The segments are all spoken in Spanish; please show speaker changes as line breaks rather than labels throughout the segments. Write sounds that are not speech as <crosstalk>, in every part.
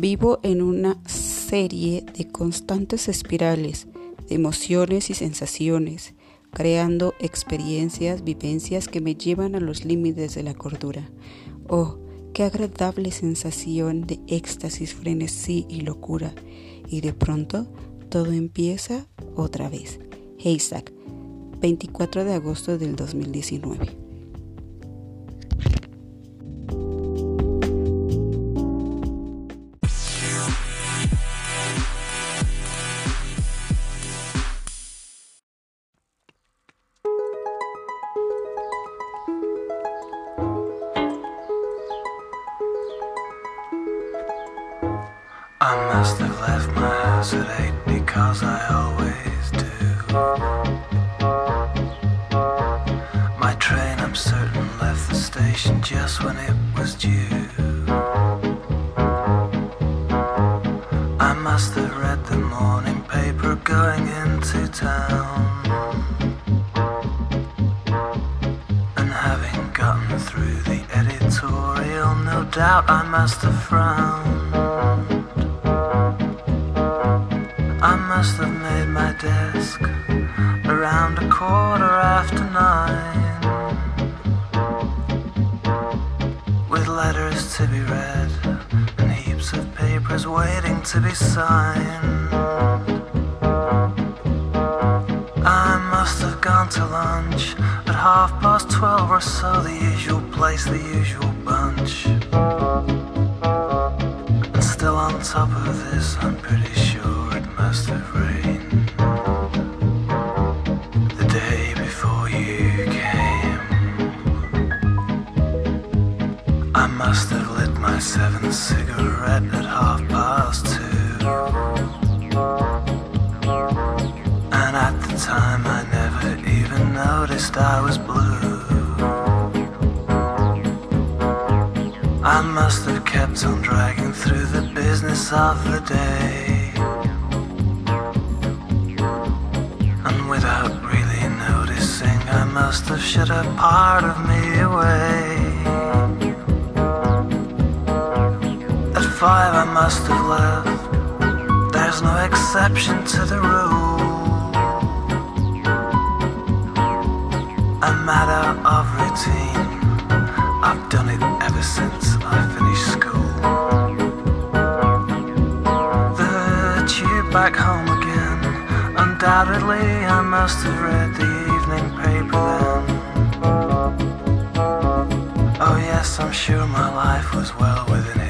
Vivo en una serie de constantes espirales de emociones y sensaciones, creando experiencias, vivencias que me llevan a los límites de la cordura. Oh, qué agradable sensación de éxtasis, frenesí y locura. Y de pronto todo empieza otra vez. Haystack, 24 de agosto del 2019.
Must have made my desk around a quarter after nine with letters to be read and heaps of papers waiting to be signed. I must have gone to lunch at half past twelve or so, the usual place, the usual bunch. And still on top of this, I'm pretty sure must have rained the day before you came. I must have lit my seventh cigarette at half past two. And at the time, I never even noticed I was blue. I must have kept on dragging through the business of the day. Must have shut a part of me away. At five, I must have left. There's no exception to the rule. A matter of routine. I've done it ever since I finished school. The tube back home. Undoubtedly, I must have read the evening paper then. Oh, yes, I'm sure my life was well within its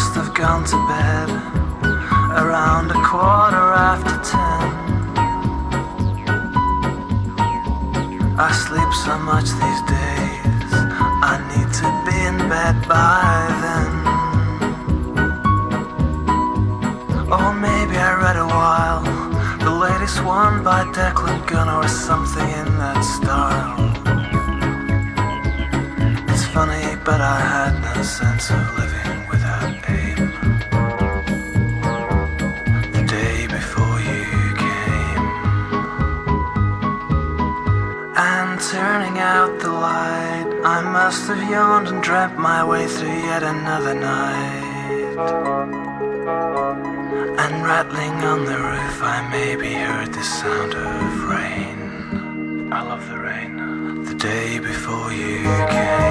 must have gone to bed around a quarter after ten. I sleep so much these days, I need to be in bed by then. Or maybe I read a while, the latest one by Declan Gunn or something in that style. It's funny, but I had no sense of living must have yawned and dreamt my way through yet another night. And rattling on the roof, I maybe heard the sound of rain. I love the rain. The day before you came.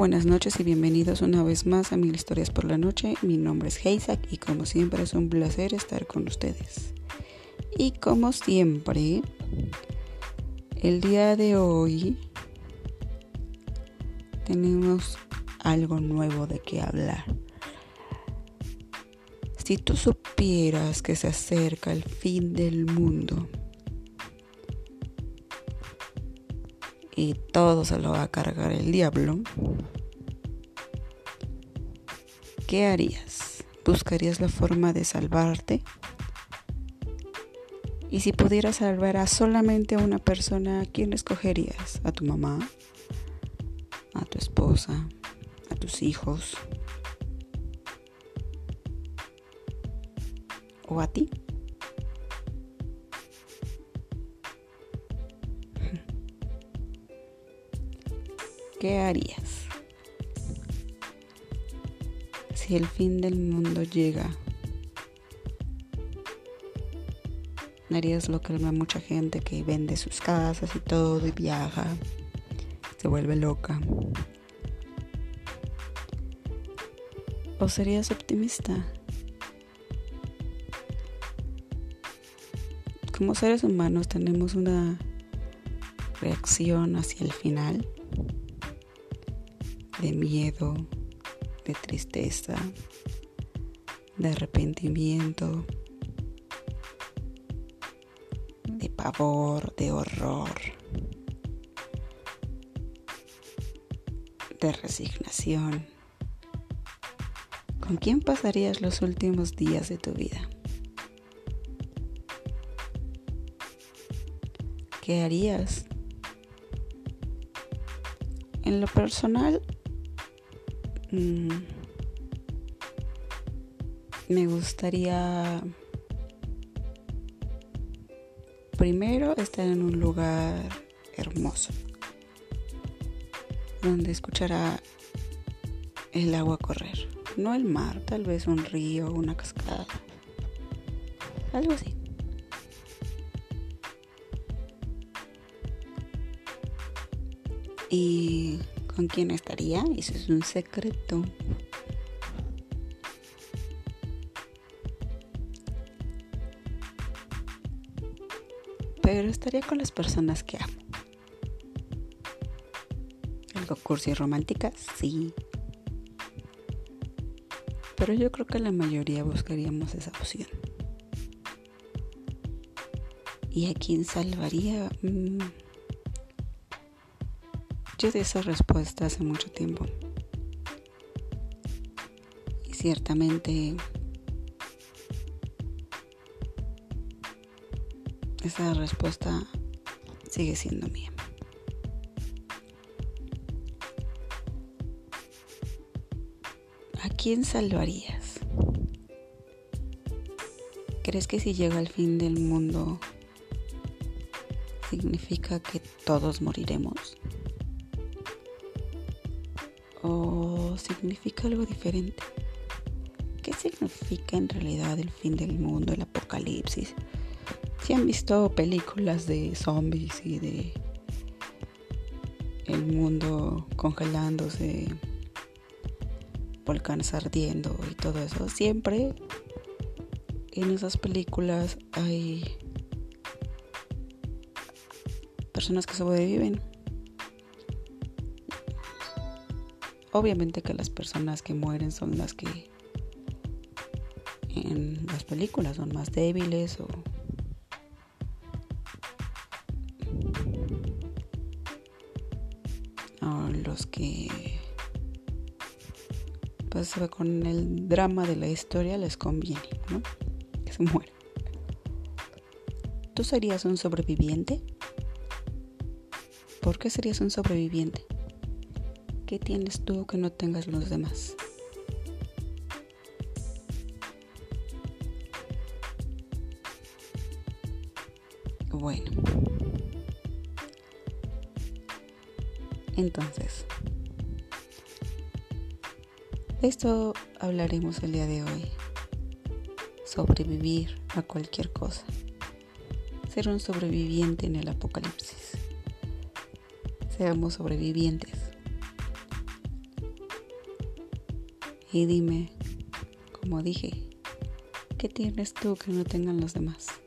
Buenas noches y bienvenidos una vez más a Mil Historias por la Noche. Mi nombre es Heisak y como siempre es un placer estar con ustedes. Y como siempre, el día de hoy tenemos algo nuevo de qué hablar. Si tú supieras que se acerca el fin del mundo y todo se lo va a cargar el diablo, ¿qué harías? ¿Buscarías la forma de salvarte? Y si pudieras salvar a solamente una persona, ¿a quién escogerías? ¿A tu mamá? ¿A tu esposa? ¿A tus hijos? ¿O a ti? ¿Qué harías? Si el fin del mundo llega, harías lo que ve mucha gente que vende sus casas y todo y viaja, se vuelve loca. ¿O serías optimista? Como seres humanos tenemos una reacción hacia el final de miedo, de tristeza, de arrepentimiento, de pavor, de horror, de resignación. ¿Con quién pasarías los últimos días de tu vida? ¿Qué harías? En lo personal, mmm, me gustaría primero estar en un lugar hermoso, donde escuchará el agua correr, no el mar, tal vez un río, una cascada, algo así. ¿Y con quién estaría? Eso es un secreto. Pero estaría con las personas que amo. ¿Algo cursi y romántica? Sí. Pero yo creo que la mayoría buscaríamos esa opción. ¿Y a quién salvaría? Mm. Yo di esa respuesta hace mucho tiempo. Y ciertamente esa respuesta sigue siendo mía. ¿A quién salvarías? ¿Crees que si llega el fin del mundo significa que todos moriremos? ¿O significa algo diferente? ¿Qué significa en realidad el fin del mundo, el apocalipsis? Si han visto películas de zombies y de el mundo congelándose, volcanes ardiendo y todo eso, siempre en esas películas hay personas que sobreviven.
Obviamente que las personas que mueren son las que en las películas son más débiles o los que pues con el drama de la historia les conviene, ¿no? Que se mueran. ¿Tú serías un sobreviviente? ¿Por qué serías un sobreviviente? ¿Qué tienes tú que no tengas los demás? Bueno. Entonces, de esto hablaremos el día de hoy. Sobrevivir a cualquier cosa. Ser un sobreviviente en el apocalipsis. Seamos sobrevivientes. Y dime, como dije, ¿qué tienes tú que no tengan los demás?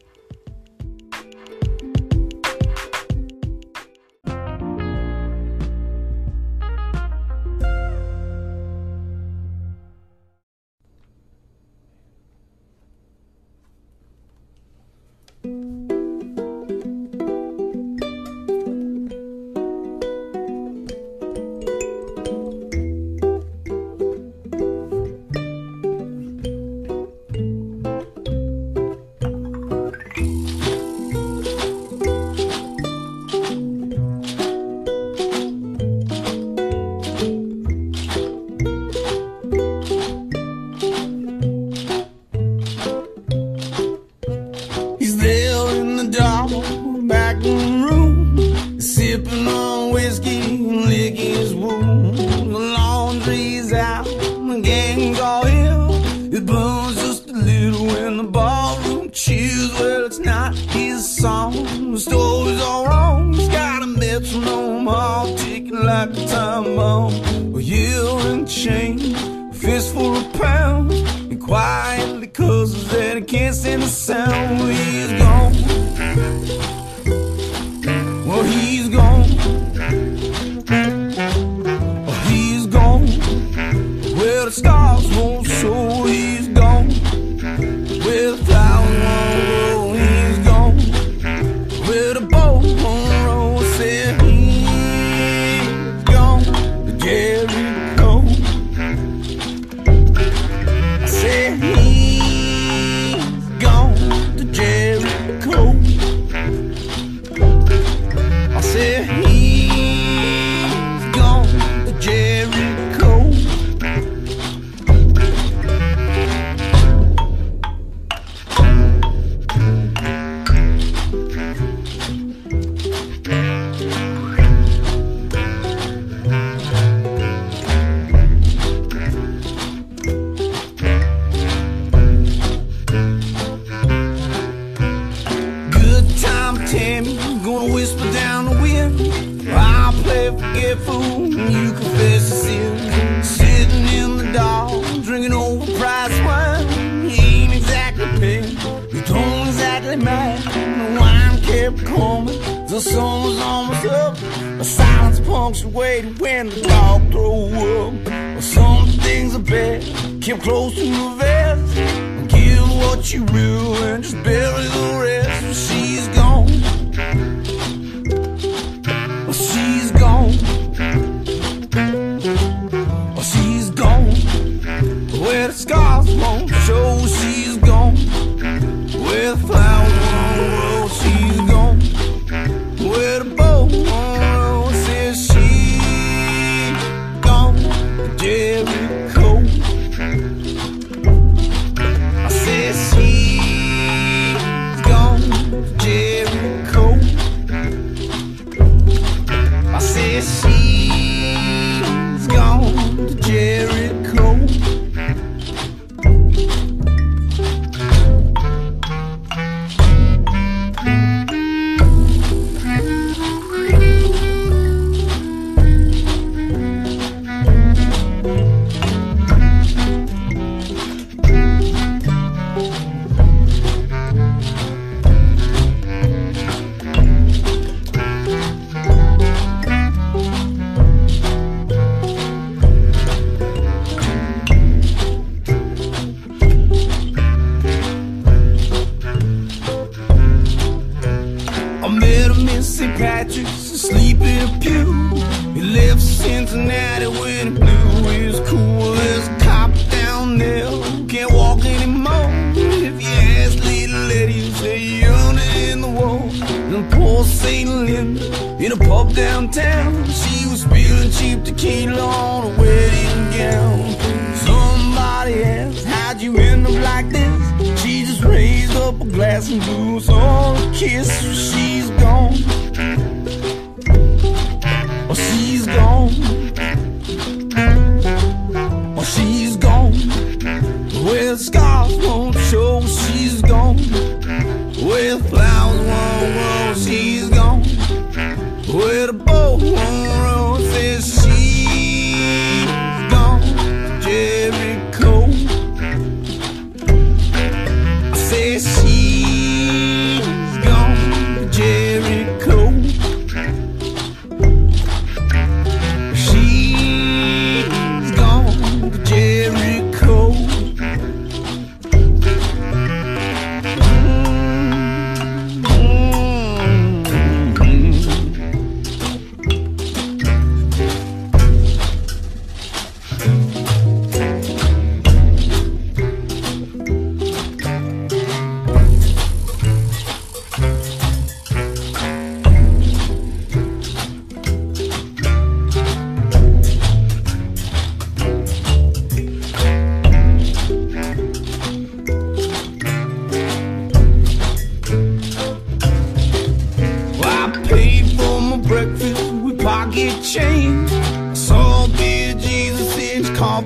Up
a glass and us all a kiss. She's gone.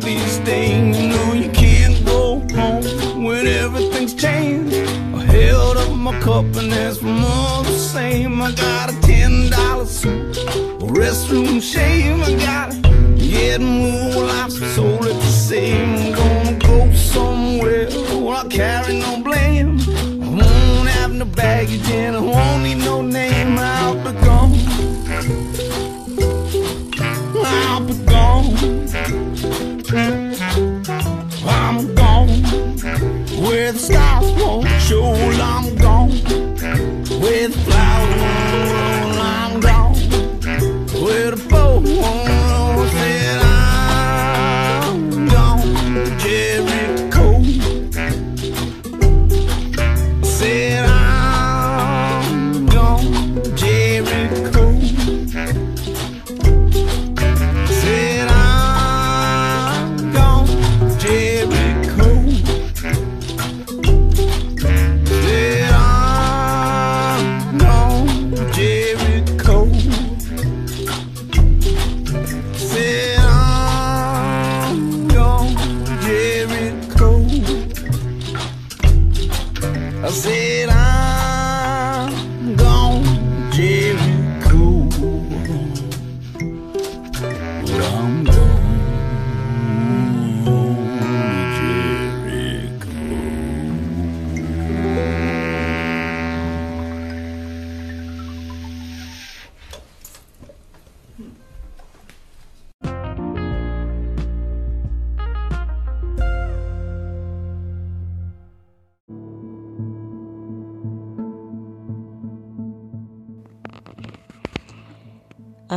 His coffee. You know you can't go home when everything's changed. I held up my cup and asked for more the same. I got a ten dollar suit, a restroom shame. I got to get moved. Well, I'm so let the same. I'm gonna go somewhere where I carry no blame. I won't have no baggage and I won't need no name. I'll be gone. Where the stars won't show, I'm gone. Where the flowers won't I'm gone. Where the boat won't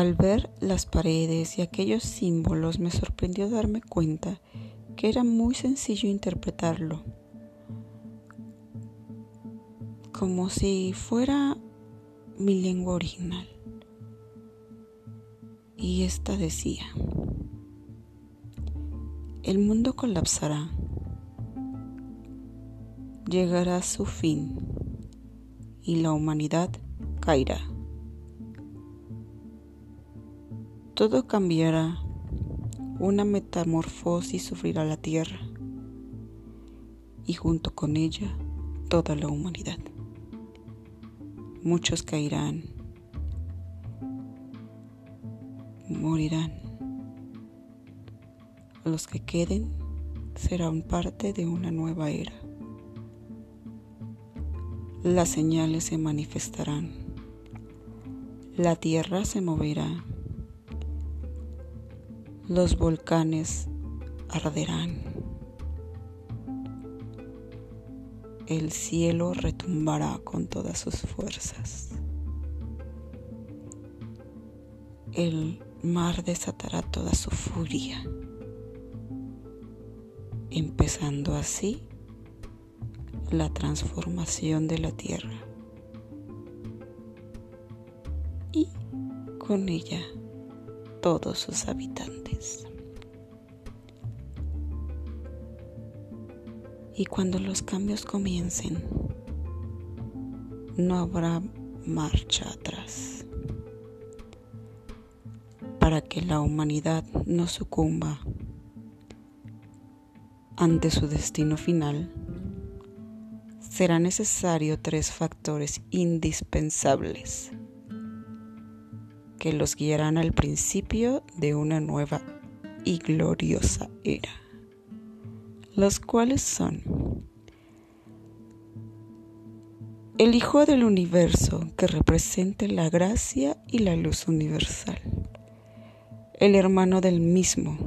Al ver las paredes y aquellos símbolos me sorprendió darme cuenta que era muy sencillo interpretarlo, como si fuera mi lengua original. Y esta decía, el mundo colapsará, llegará su fin y la humanidad caerá. Todo cambiará, una metamorfosis sufrirá la tierra y junto con ella toda la humanidad. Muchos caerán, morirán. Los que queden serán parte de una nueva era. Las señales se manifestarán. La tierra se moverá. Los volcanes arderán. El cielo retumbará con todas sus fuerzas. el mar desatará toda su furia, empezando así la transformación de la tierra y con ella todos sus habitantes. Y cuando los cambios comiencen, no habrá marcha atrás. Para que la humanidad no sucumba ante su destino final, será necesario tres factores indispensables que los guiarán al principio de una nueva y gloriosa era, los cuales son el Hijo del Universo que representa la gracia y la luz universal, el hermano del mismo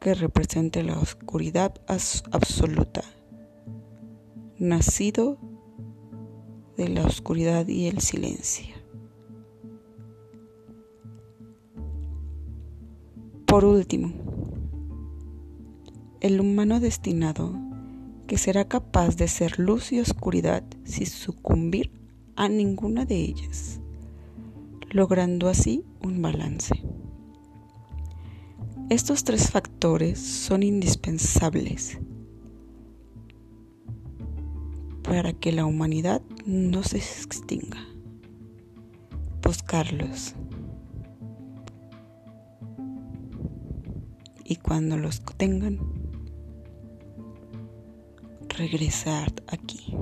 que representa la oscuridad absoluta, nacido de la oscuridad y el silencio. Por último, el humano destinado que será capaz de ser luz y oscuridad sin sucumbir a ninguna de ellas, logrando así un balance. Estos tres factores son indispensables para que la humanidad no se extinga. Buscarlos y cuando los tengan, regresar aquí.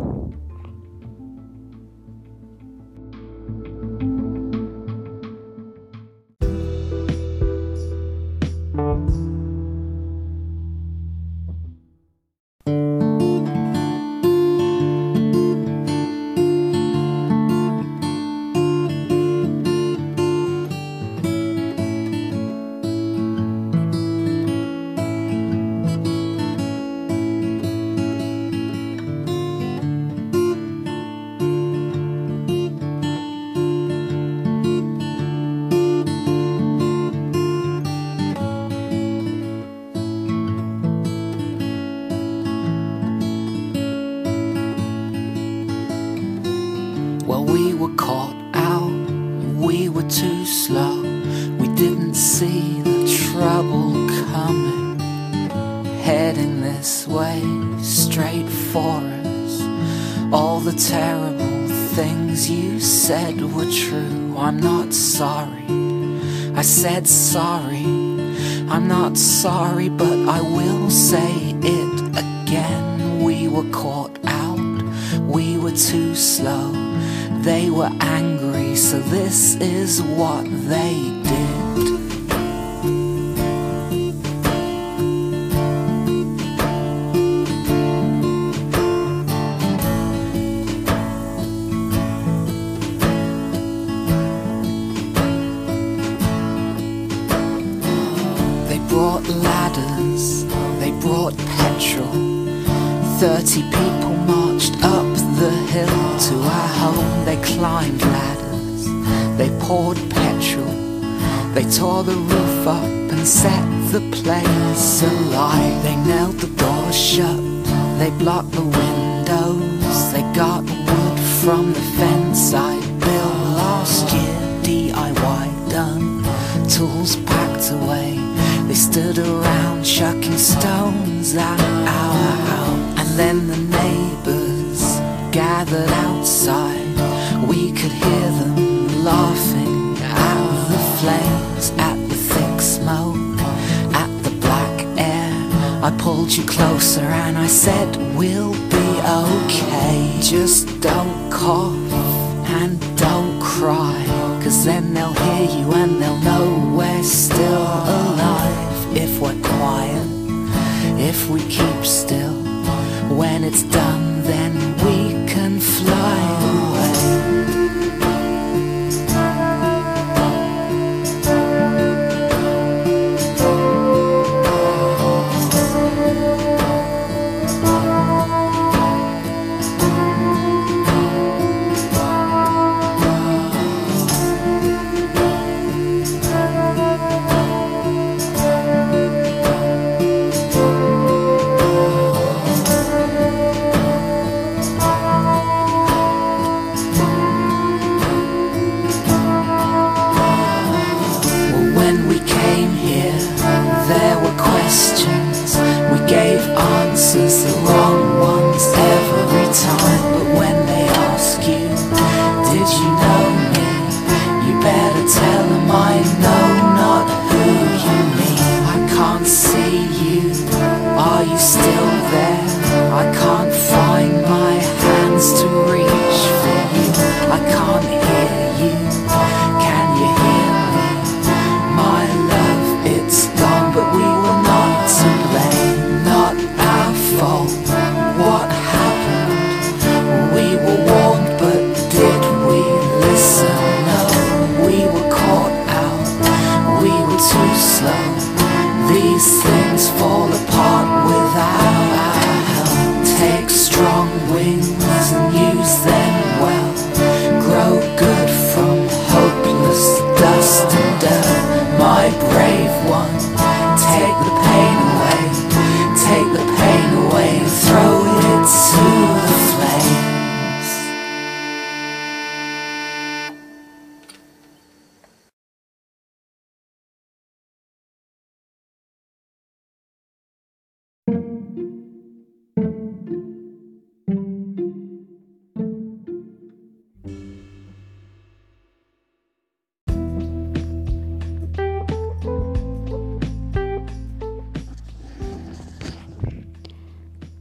Said were true. I'm not sorry. I said sorry. I'm not sorry, but I will say it again. We were caught out, we were too slow. They were angry, so this is what they stones at our house. And then the neighbors gathered outside. We could hear them laughing at the flames, at the thick smoke, at the black air. I pulled you closer and I said, We'll be okay. Just don't cough and don't cry. Cause then they'll hear you and they'll know we're still alive. If we're quiet, if we keep still. When it's done,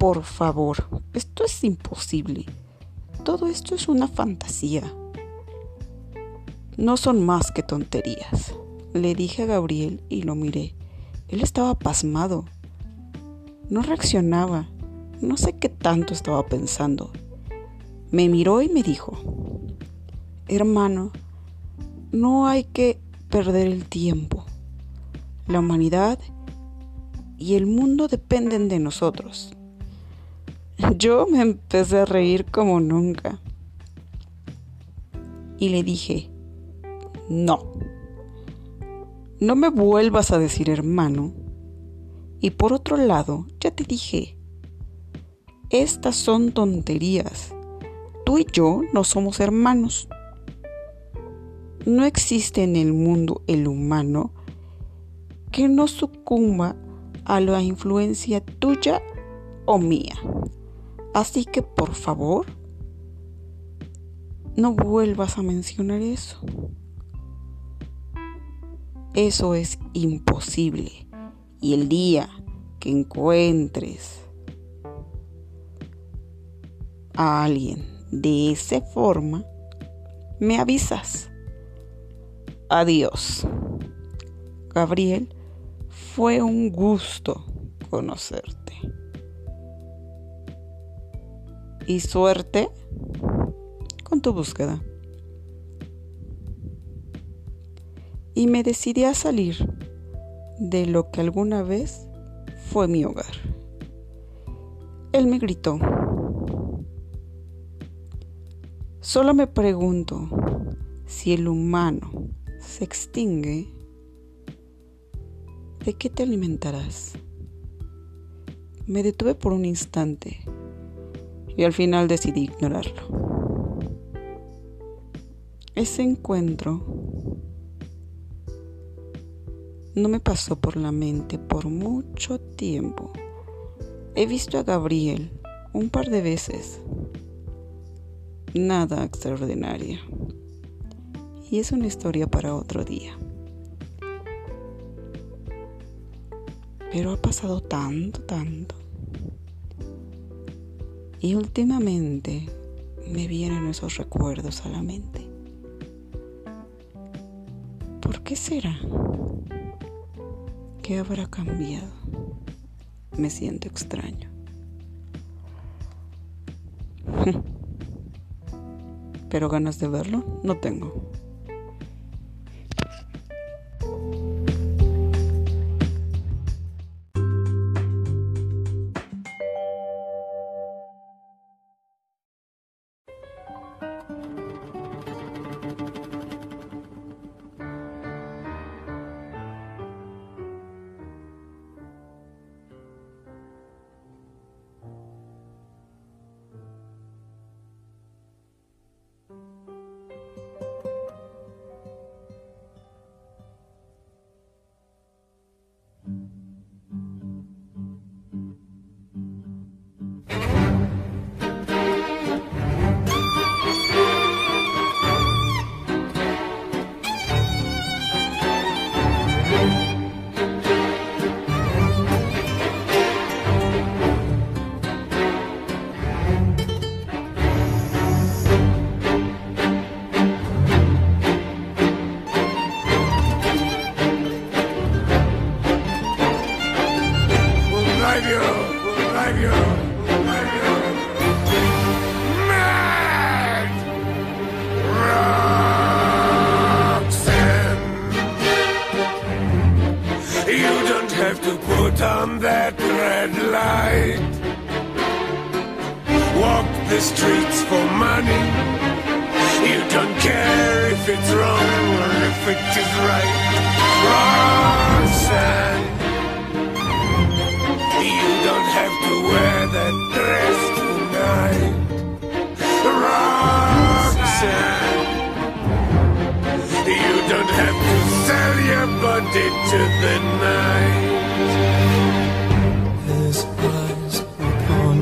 Por favor, esto es imposible. Todo esto es una fantasía. No son más que tonterías. Le dije a Gabriel y lo miré. Él estaba pasmado. No reaccionaba. No sé qué tanto estaba pensando. Me miró y me dijo, hermano, no hay que perder el tiempo. La humanidad y el mundo dependen de nosotros. <laughs> Yo me empecé a reír como nunca. Y le dije, no, no me vuelvas a decir hermano. Y por otro lado, ya te dije, estas son tonterías. Tú y yo no somos hermanos. No existe en el mundo el humano que no sucumba a la influencia tuya o mía. Así que por favor, no vuelvas a mencionar eso. Eso es imposible. Y el día que encuentres a alguien de esa forma, me avisas. Adiós. Gabriel, fue un gusto conocerte. Y suerte con tu búsqueda. Y me decidí a salir de lo que alguna vez fue mi hogar. Él me gritó. Solo me pregunto si el humano se extingue, ¿de qué te alimentarás? Me detuve por un instante y al final decidí ignorarlo. Ese encuentro no me pasó por la mente por mucho tiempo. He visto a Gabriel un par de veces. Nada extraordinario. Y es una historia para otro día. Pero ha pasado tanto, tanto. Y últimamente me vienen esos recuerdos a la mente. ¿Por qué será? ¿Qué habrá cambiado? Me siento extraño. <laughs> Pero ganas de verlo no tengo. that red light.
Walk the streets for money. You don't care if it's wrong or if it is right. Roxanne, you don't have to wear that dress tonight. Roxanne, you don't have to sell your body to the night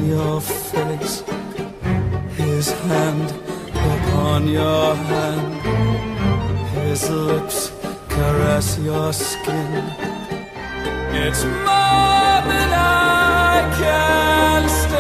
your face, his hand upon your hand, his lips caress your skin. It's more than I can stand.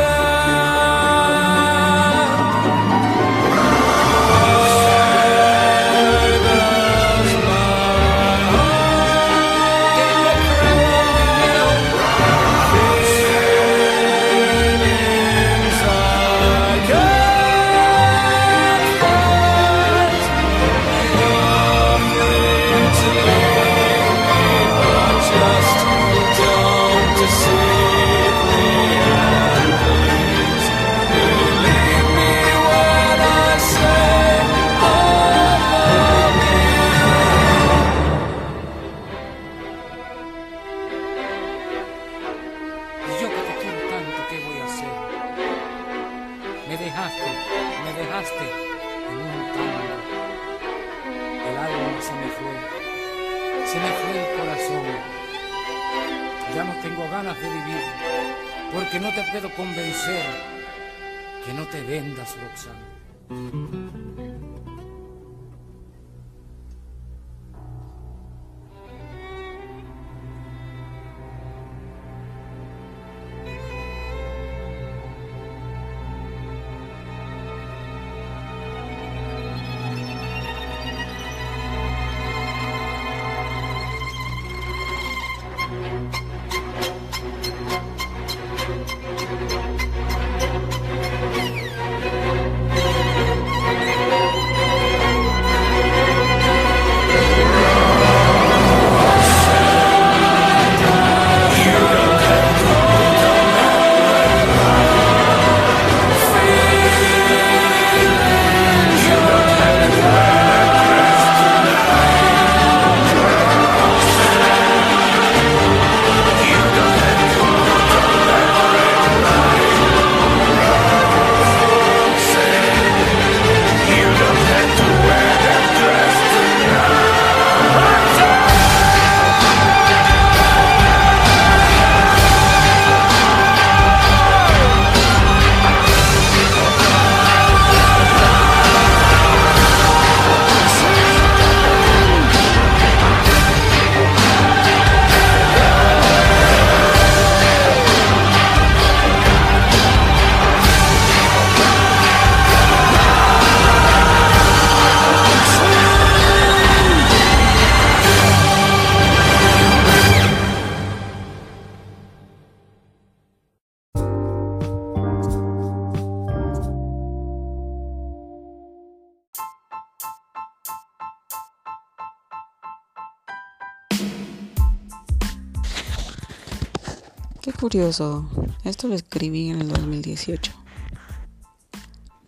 Esto lo escribí en el 2018.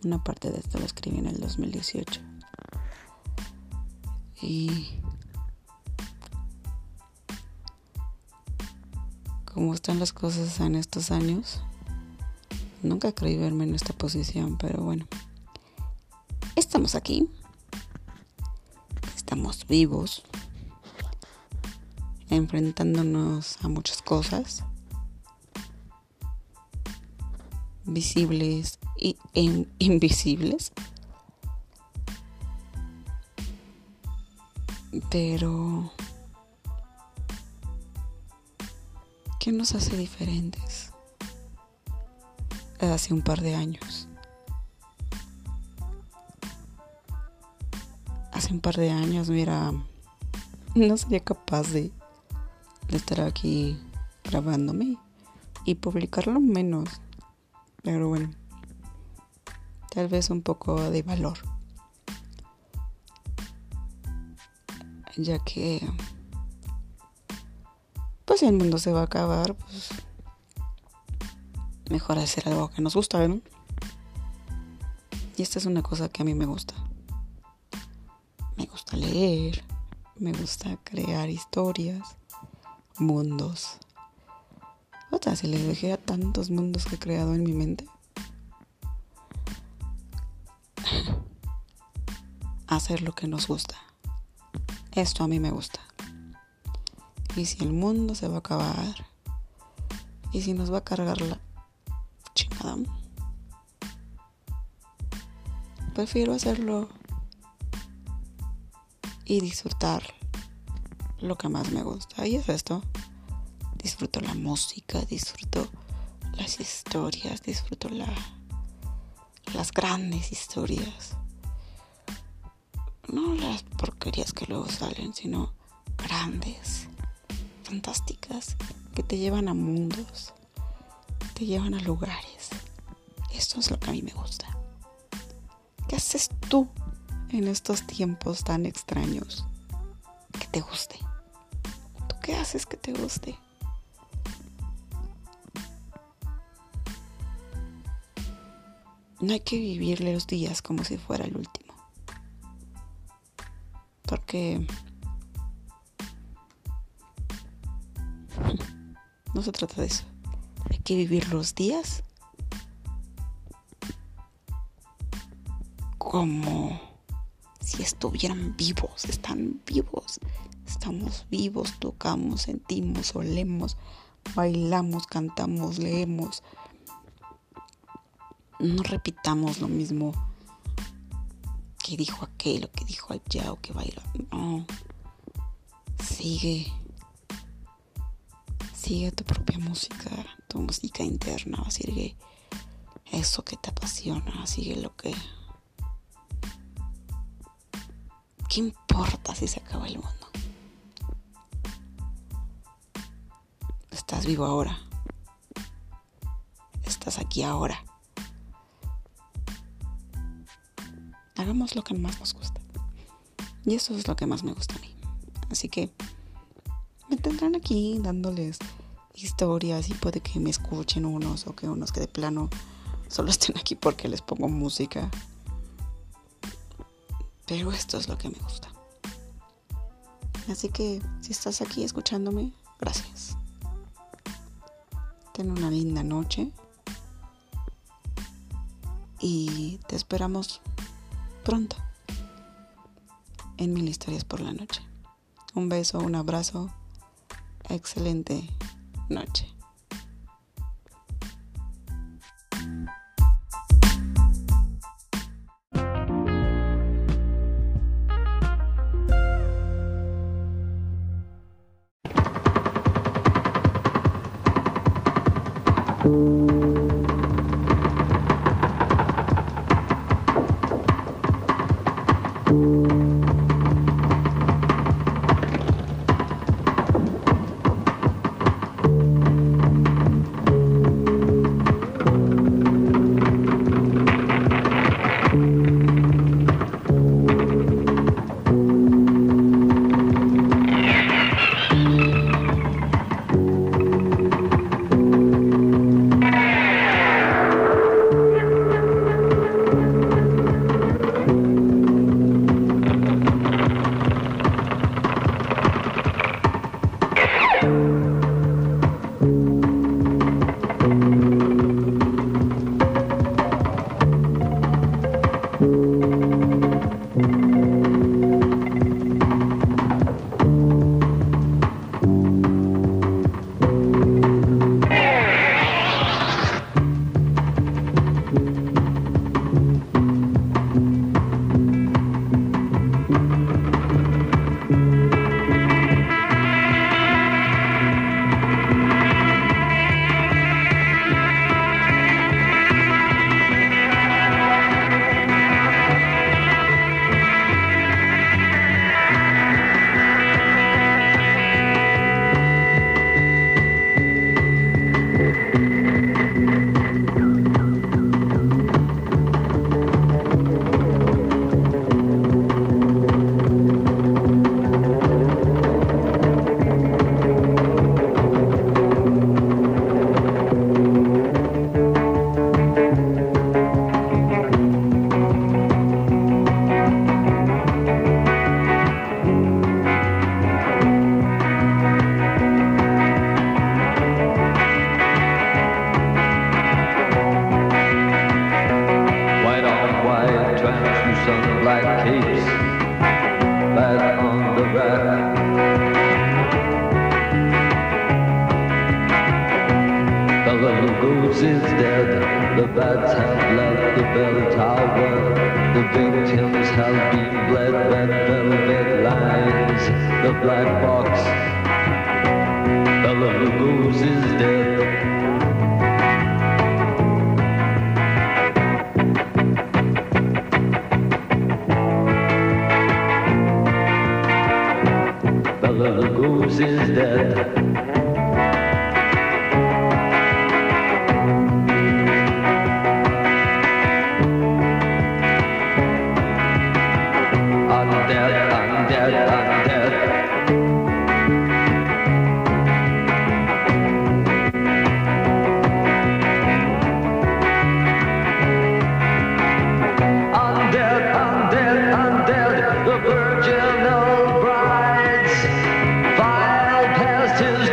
Una parte de esto lo escribí en el 2018. Y como están las cosas en estos años, nunca creí verme en esta posición, pero bueno. Estamos aquí. Estamos vivos. Enfrentándonos a muchas cosas. Visibles e invisibles. Pero, ¿qué nos hace diferentes hace un par de años? Hace un par de años, mira, no sería capaz de, de estar aquí grabándome y publicarlo menos. Pero bueno, tal vez un poco de valor. Ya que, pues si el mundo se va a acabar, pues mejor hacer algo que nos gusta, ¿no? Y esta es una cosa que a mí me gusta. Me gusta leer, me gusta crear historias, mundos. O sea, si les dejé a tantos mundos que he creado en mi mente. Hacer lo que nos gusta. Esto a mí me gusta. Y si el mundo se va a acabar, y si nos va a cargar la chingada, prefiero hacerlo y disfrutar lo que más me gusta. Y es esto. Disfruto la música, disfruto las historias, disfruto la, las grandes historias. No las porquerías que luego salen, sino grandes, fantásticas, que te llevan a mundos, te llevan a lugares. Esto es lo que a mí me gusta. ¿Qué haces tú en estos tiempos tan extraños que te guste? ¿Tú qué haces que te guste? No hay que vivirle los días como si fuera el último. Porque <laughs> no se trata de eso. Hay que vivir los días como si estuvieran vivos, están vivos. Estamos vivos, tocamos, sentimos, olemos, bailamos, cantamos, leemos. No repitamos lo mismo que dijo aquel o que dijo allá o que baila. No. Sigue. Sigue tu propia música, tu música interna. Sigue eso que te apasiona. Sigue lo que ¿Qué importa si se acaba el mundo? Estás vivo ahora. Estás aquí ahora. Hagamos lo que más nos gusta. Y eso es lo que más me gusta a mí. Así que me tendrán aquí dándoles historias y puede que me escuchen unos o que unos que de plano solo estén aquí porque les pongo música. Pero esto es lo que me gusta. Así que si estás aquí escuchándome, gracias. Ten una linda noche. Y te esperamos pronto en Mil Historias por la Noche. Un beso, un abrazo. Excelente noche.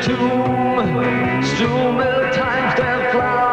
Tomb, strewn times their flowers